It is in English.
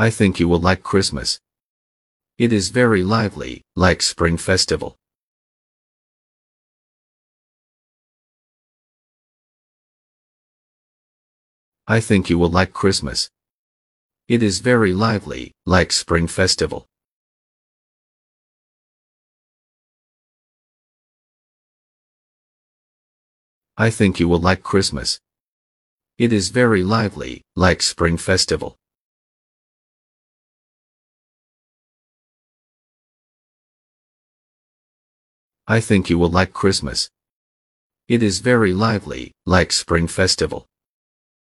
I think you will like Christmas. It is very lively, like Spring Festival. I think you will like Christmas. It is very lively, like Spring Festival. I think you will like Christmas. It is very lively, like Spring Festival. I think you will like Christmas. It is very lively, like Spring Festival.